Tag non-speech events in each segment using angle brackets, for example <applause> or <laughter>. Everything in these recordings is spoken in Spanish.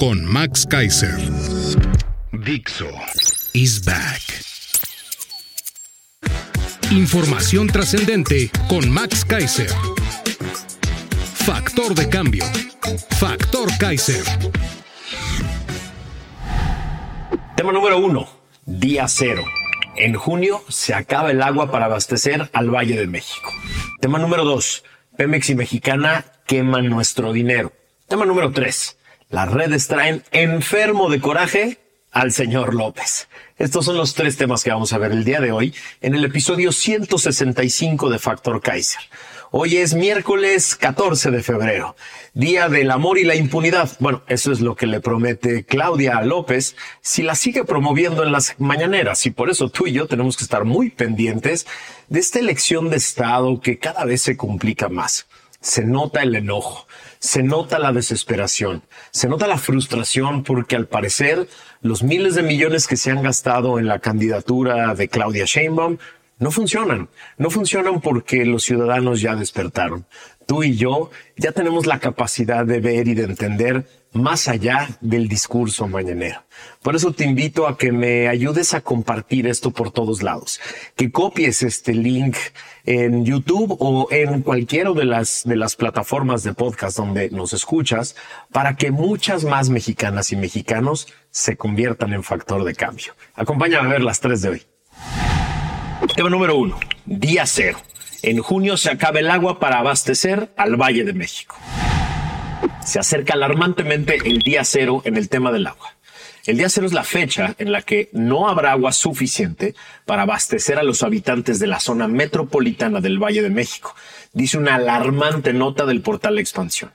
con Max Kaiser. Dixo is back. Información trascendente con Max Kaiser. Factor de cambio. Factor Kaiser. Tema número uno, día cero. En junio se acaba el agua para abastecer al Valle de México. Tema número dos, Pemex y Mexicana queman nuestro dinero. Tema número tres, las redes traen enfermo de coraje al señor López. Estos son los tres temas que vamos a ver el día de hoy en el episodio 165 de Factor Kaiser. Hoy es miércoles 14 de febrero, Día del Amor y la Impunidad. Bueno, eso es lo que le promete Claudia a López si la sigue promoviendo en las mañaneras. Y por eso tú y yo tenemos que estar muy pendientes de esta elección de Estado que cada vez se complica más. Se nota el enojo, se nota la desesperación, se nota la frustración porque al parecer los miles de millones que se han gastado en la candidatura de Claudia Sheinbaum no funcionan. No funcionan porque los ciudadanos ya despertaron. Tú y yo ya tenemos la capacidad de ver y de entender más allá del discurso mañanero. Por eso te invito a que me ayudes a compartir esto por todos lados, que copies este link en YouTube o en cualquiera de las, de las plataformas de podcast donde nos escuchas para que muchas más mexicanas y mexicanos se conviertan en factor de cambio. Acompáñame a ver las tres de hoy. Tema número uno, día cero. En junio se acaba el agua para abastecer al Valle de México. Se acerca alarmantemente el día cero en el tema del agua. El día cero es la fecha en la que no habrá agua suficiente para abastecer a los habitantes de la zona metropolitana del Valle de México, dice una alarmante nota del portal Expansión.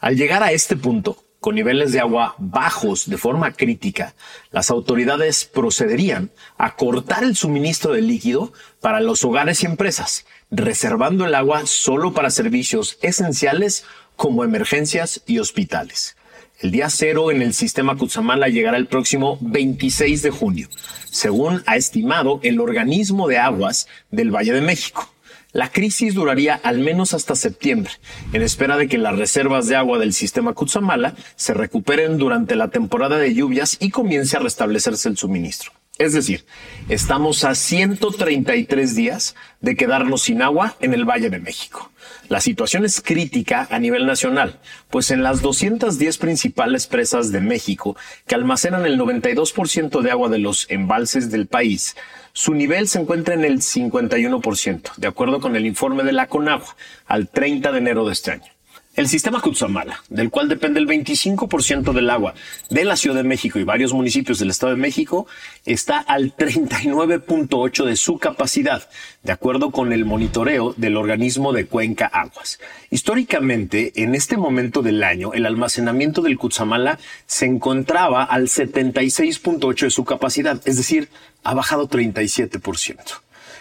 Al llegar a este punto, con niveles de agua bajos de forma crítica, las autoridades procederían a cortar el suministro de líquido para los hogares y empresas, reservando el agua solo para servicios esenciales como emergencias y hospitales. El día cero en el sistema Cutzamala llegará el próximo 26 de junio, según ha estimado el organismo de aguas del Valle de México. La crisis duraría al menos hasta septiembre, en espera de que las reservas de agua del sistema Cutzamala se recuperen durante la temporada de lluvias y comience a restablecerse el suministro. Es decir, estamos a 133 días de quedarnos sin agua en el Valle de México. La situación es crítica a nivel nacional, pues en las 210 principales presas de México, que almacenan el 92% de agua de los embalses del país, su nivel se encuentra en el 51%, de acuerdo con el informe de la CONAGUA, al 30 de enero de este año. El sistema Cutzamala, del cual depende el 25% del agua de la Ciudad de México y varios municipios del Estado de México, está al 39.8 de su capacidad, de acuerdo con el monitoreo del organismo de Cuenca Aguas. Históricamente, en este momento del año, el almacenamiento del Cutzamala se encontraba al 76.8 de su capacidad, es decir, ha bajado 37%.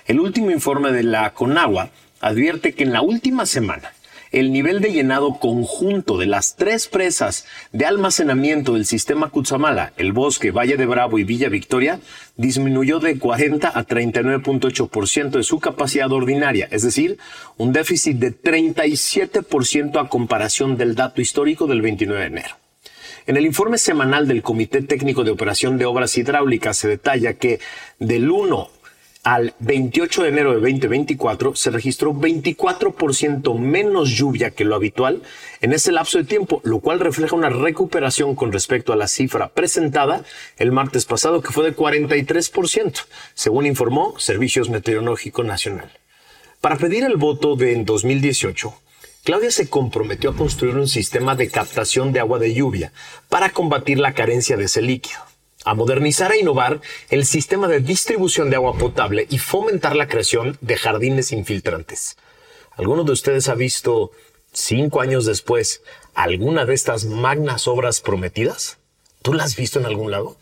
El último informe de la CONAGUA advierte que en la última semana, el nivel de llenado conjunto de las tres presas de almacenamiento del sistema Cutzamala, el Bosque, Valle de Bravo y Villa Victoria, disminuyó de 40 a 39.8% de su capacidad ordinaria, es decir, un déficit de 37% a comparación del dato histórico del 29 de enero. En el informe semanal del Comité Técnico de Operación de Obras Hidráulicas se detalla que del 1 al 28 de enero de 2024 se registró 24% menos lluvia que lo habitual en ese lapso de tiempo, lo cual refleja una recuperación con respecto a la cifra presentada el martes pasado, que fue de 43%, según informó Servicios Meteorológico Nacional. Para pedir el voto de en 2018, Claudia se comprometió a construir un sistema de captación de agua de lluvia para combatir la carencia de ese líquido. A modernizar e innovar el sistema de distribución de agua potable y fomentar la creación de jardines infiltrantes. ¿Alguno de ustedes ha visto, cinco años después, alguna de estas magnas obras prometidas? ¿Tú las has visto en algún lado?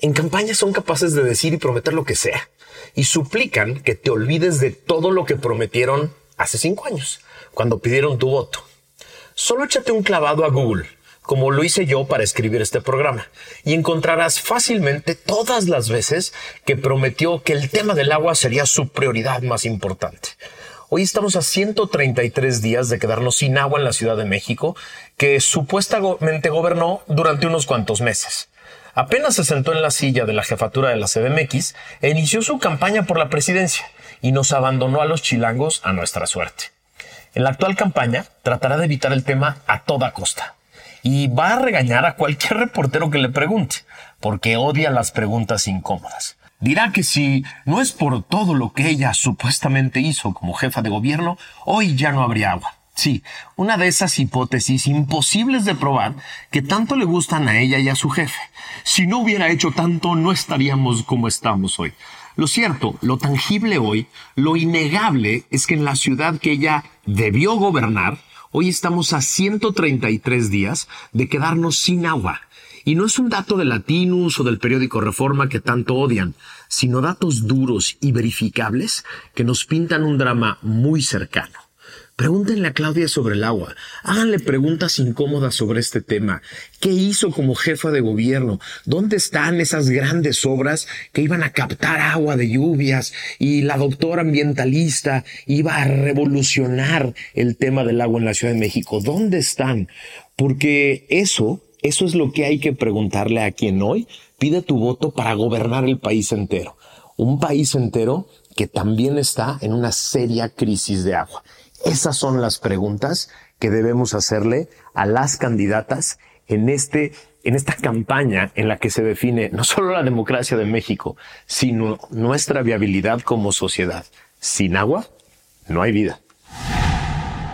En campaña son capaces de decir y prometer lo que sea y suplican que te olvides de todo lo que prometieron hace cinco años, cuando pidieron tu voto. Solo échate un clavado a Google, como lo hice yo para escribir este programa, y encontrarás fácilmente todas las veces que prometió que el tema del agua sería su prioridad más importante. Hoy estamos a 133 días de quedarnos sin agua en la Ciudad de México, que supuestamente gobernó durante unos cuantos meses. Apenas se sentó en la silla de la jefatura de la CDMX e inició su campaña por la presidencia y nos abandonó a los chilangos a nuestra suerte. En la actual campaña tratará de evitar el tema a toda costa y va a regañar a cualquier reportero que le pregunte, porque odia las preguntas incómodas. Dirá que si no es por todo lo que ella supuestamente hizo como jefa de gobierno, hoy ya no habría agua. Sí, una de esas hipótesis imposibles de probar que tanto le gustan a ella y a su jefe. Si no hubiera hecho tanto, no estaríamos como estamos hoy. Lo cierto, lo tangible hoy, lo innegable es que en la ciudad que ella debió gobernar, hoy estamos a 133 días de quedarnos sin agua. Y no es un dato de Latinus o del periódico Reforma que tanto odian, sino datos duros y verificables que nos pintan un drama muy cercano. Pregúntenle a Claudia sobre el agua. Háganle preguntas incómodas sobre este tema. ¿Qué hizo como jefa de gobierno? ¿Dónde están esas grandes obras que iban a captar agua de lluvias? Y la doctora ambientalista iba a revolucionar el tema del agua en la Ciudad de México. ¿Dónde están? Porque eso, eso es lo que hay que preguntarle a quien hoy pide tu voto para gobernar el país entero. Un país entero que también está en una seria crisis de agua. Esas son las preguntas que debemos hacerle a las candidatas en este en esta campaña en la que se define no solo la democracia de México, sino nuestra viabilidad como sociedad. Sin agua, no hay vida.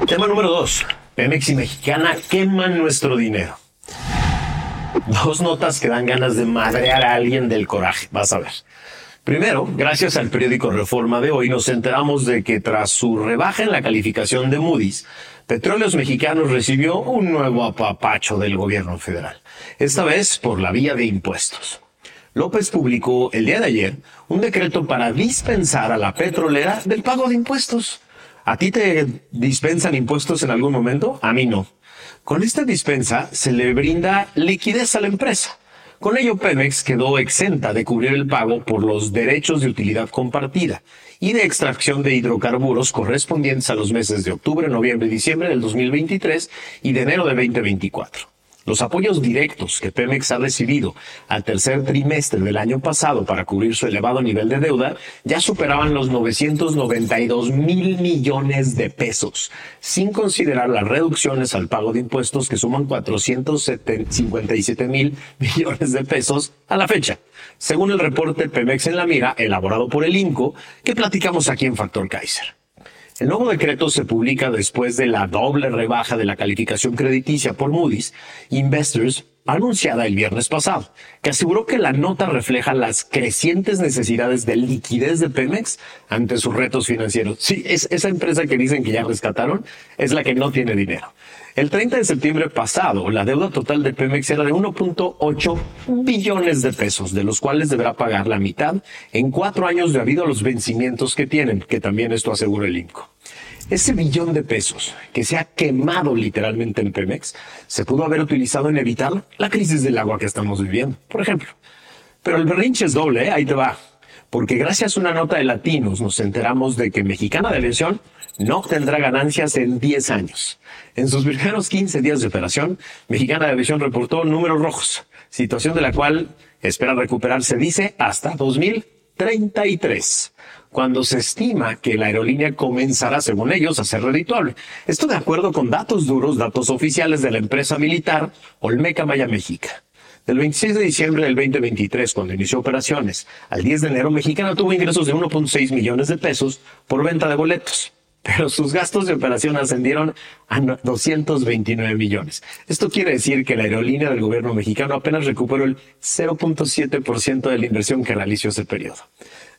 Tema número dos. Pemex y Mexicana queman nuestro dinero. Dos notas que dan ganas de madrear a alguien del coraje. Vas a ver. Primero, gracias al periódico Reforma de hoy, nos enteramos de que tras su rebaja en la calificación de Moody's, Petróleos Mexicanos recibió un nuevo apapacho del gobierno federal, esta vez por la vía de impuestos. López publicó el día de ayer un decreto para dispensar a la petrolera del pago de impuestos. ¿A ti te dispensan impuestos en algún momento? A mí no. Con esta dispensa se le brinda liquidez a la empresa con ello, Pemex quedó exenta de cubrir el pago por los derechos de utilidad compartida y de extracción de hidrocarburos correspondientes a los meses de octubre, noviembre y diciembre del 2023 y de enero de 2024. Los apoyos directos que Pemex ha recibido al tercer trimestre del año pasado para cubrir su elevado nivel de deuda ya superaban los 992 mil millones de pesos, sin considerar las reducciones al pago de impuestos que suman 457 mil <laughs> millones de pesos a la fecha, según el reporte Pemex en la mira elaborado por el INCO que platicamos aquí en Factor Kaiser. El nuevo decreto se publica después de la doble rebaja de la calificación crediticia por Moody's. Investors anunciada el viernes pasado, que aseguró que la nota refleja las crecientes necesidades de liquidez de Pemex ante sus retos financieros. Sí, es esa empresa que dicen que ya rescataron es la que no tiene dinero. El 30 de septiembre pasado, la deuda total de Pemex era de 1.8 billones de pesos, de los cuales deberá pagar la mitad en cuatro años debido a los vencimientos que tienen, que también esto asegura el INCO. Ese billón de pesos que se ha quemado literalmente en Pemex se pudo haber utilizado en evitar la crisis del agua que estamos viviendo, por ejemplo. Pero el berrinche es doble, ¿eh? ahí te va. Porque gracias a una nota de Latinos nos enteramos de que Mexicana de Aviación no obtendrá ganancias en 10 años. En sus primeros 15 días de operación, Mexicana de Aviación reportó números rojos, situación de la cual espera recuperarse, dice, hasta 2033 cuando se estima que la aerolínea comenzará, según ellos, a ser redituable. Esto de acuerdo con datos duros, datos oficiales de la empresa militar Olmeca Maya Méxica. Del 26 de diciembre del 2023, cuando inició operaciones, al 10 de enero, Mexicana tuvo ingresos de 1.6 millones de pesos por venta de boletos. pero sus gastos de operación ascendieron a 229 millones. Esto quiere decir que la aerolínea del gobierno mexicano apenas recuperó el 0.7% de la inversión que realizó ese periodo.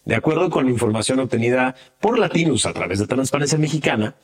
De acuerdo con la información obtenida por Latinus a través de Transparencia Mexicana,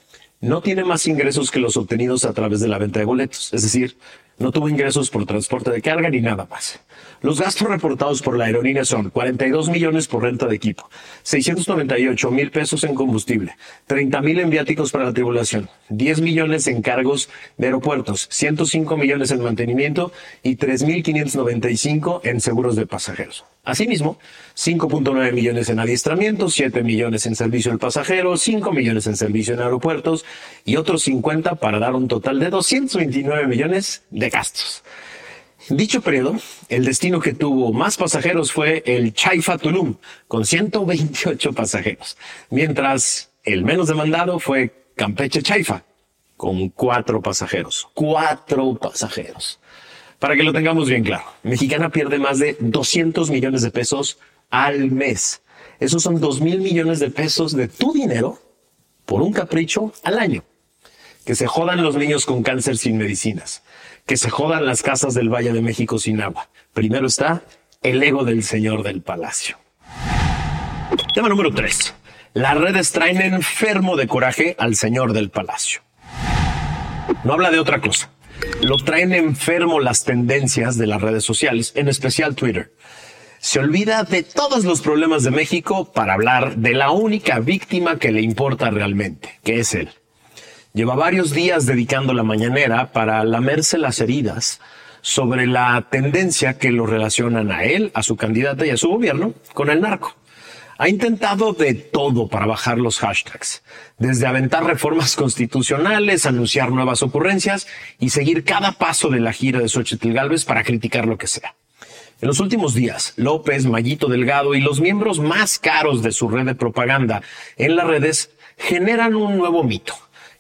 no tiene más ingresos que los obtenidos a través de la venta de boletos, es decir, no tuvo ingresos por transporte de carga ni nada más. Los gastos reportados por la aerolínea son 42 millones por renta de equipo, 698 mil pesos en combustible, 30 mil en viáticos para la tribulación, 10 millones en cargos de aeropuertos, 105 millones en mantenimiento y 3.595 en seguros de pasajeros. Asimismo, 5.9 millones en adiestramiento, 7 millones en servicio al pasajero, 5 millones en servicio en aeropuertos y otros 50 para dar un total de 229 millones de gastos. Dicho periodo, el destino que tuvo más pasajeros fue el Chaifa Tulum, con 128 pasajeros, mientras el menos demandado fue Campeche Chaifa, con cuatro pasajeros. Cuatro pasajeros. Para que lo tengamos bien claro, Mexicana pierde más de 200 millones de pesos al mes. Esos son 2 mil millones de pesos de tu dinero por un capricho al año. Que se jodan los niños con cáncer sin medicinas que se jodan las casas del Valle de México sin agua. Primero está el ego del señor del palacio. Tema número 3. Las redes traen enfermo de coraje al señor del palacio. No habla de otra cosa. Lo traen enfermo las tendencias de las redes sociales, en especial Twitter. Se olvida de todos los problemas de México para hablar de la única víctima que le importa realmente, que es él. Lleva varios días dedicando la mañanera para lamerse las heridas sobre la tendencia que lo relacionan a él, a su candidata y a su gobierno con el narco. Ha intentado de todo para bajar los hashtags, desde aventar reformas constitucionales, anunciar nuevas ocurrencias y seguir cada paso de la gira de Xochitl Galvez para criticar lo que sea. En los últimos días, López, Mayito Delgado y los miembros más caros de su red de propaganda en las redes generan un nuevo mito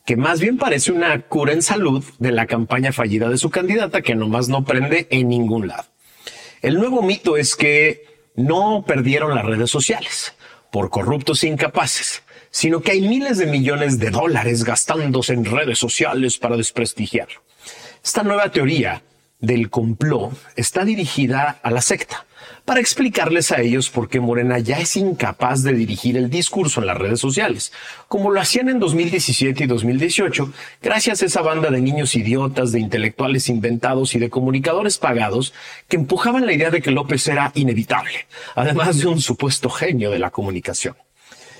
que más bien parece una cura en salud de la campaña fallida de su candidata que nomás no prende en ningún lado. El nuevo mito es que no perdieron las redes sociales por corruptos e incapaces, sino que hay miles de millones de dólares gastándose en redes sociales para desprestigiar. Esta nueva teoría del complot está dirigida a la secta para explicarles a ellos por qué Morena ya es incapaz de dirigir el discurso en las redes sociales, como lo hacían en 2017 y 2018, gracias a esa banda de niños idiotas, de intelectuales inventados y de comunicadores pagados que empujaban la idea de que López era inevitable, además de un supuesto genio de la comunicación.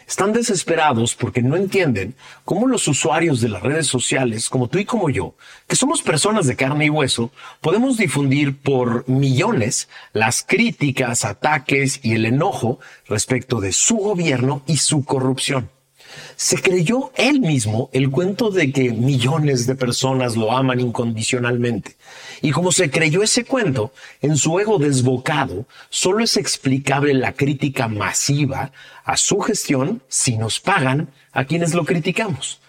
Están desesperados porque no entienden cómo los usuarios de las redes sociales, como tú y como yo, que somos personas de carne y hueso, podemos difundir por millones las críticas, ataques y el enojo respecto de su gobierno y su corrupción se creyó él mismo el cuento de que millones de personas lo aman incondicionalmente. Y como se creyó ese cuento, en su ego desbocado, solo es explicable la crítica masiva a su gestión si nos pagan a quienes lo criticamos.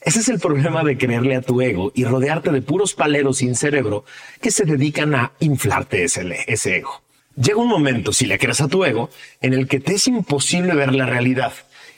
Ese es el problema de creerle a tu ego y rodearte de puros paleros sin cerebro que se dedican a inflarte ese, ese ego. Llega un momento, si le crees a tu ego, en el que te es imposible ver la realidad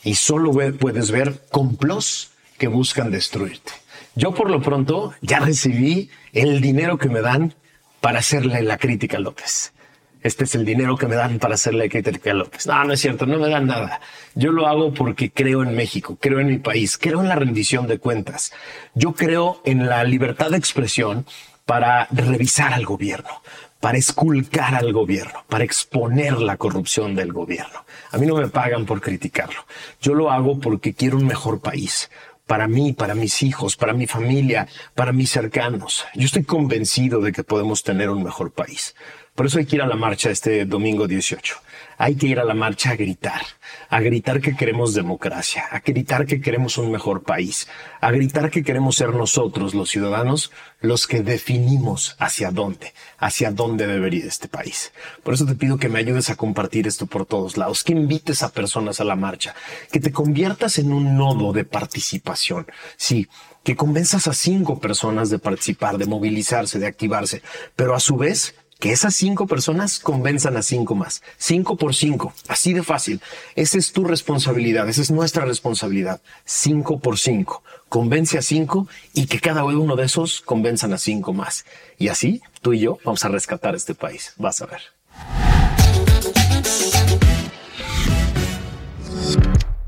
y solo puedes ver complots que buscan destruirte. Yo por lo pronto ya recibí el dinero que me dan para hacerle la crítica a López. Este es el dinero que me dan para hacerle la crítica a López. No, no es cierto, no me dan nada. Yo lo hago porque creo en México, creo en mi país, creo en la rendición de cuentas. Yo creo en la libertad de expresión para revisar al gobierno, para esculcar al gobierno, para exponer la corrupción del gobierno. A mí no me pagan por criticarlo. Yo lo hago porque quiero un mejor país. Para mí, para mis hijos, para mi familia, para mis cercanos. Yo estoy convencido de que podemos tener un mejor país. Por eso hay que ir a la marcha este domingo 18. Hay que ir a la marcha a gritar, a gritar que queremos democracia, a gritar que queremos un mejor país, a gritar que queremos ser nosotros, los ciudadanos, los que definimos hacia dónde, hacia dónde debería ir este país. Por eso te pido que me ayudes a compartir esto por todos lados, que invites a personas a la marcha, que te conviertas en un nodo de participación. Sí, que convenzas a cinco personas de participar, de movilizarse, de activarse, pero a su vez que esas cinco personas convenzan a cinco más. Cinco por cinco. Así de fácil. Esa es tu responsabilidad. Esa es nuestra responsabilidad. Cinco por cinco. Convence a cinco y que cada uno de esos convenzan a cinco más. Y así, tú y yo vamos a rescatar este país. Vas a ver.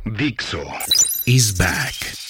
Dixo is back.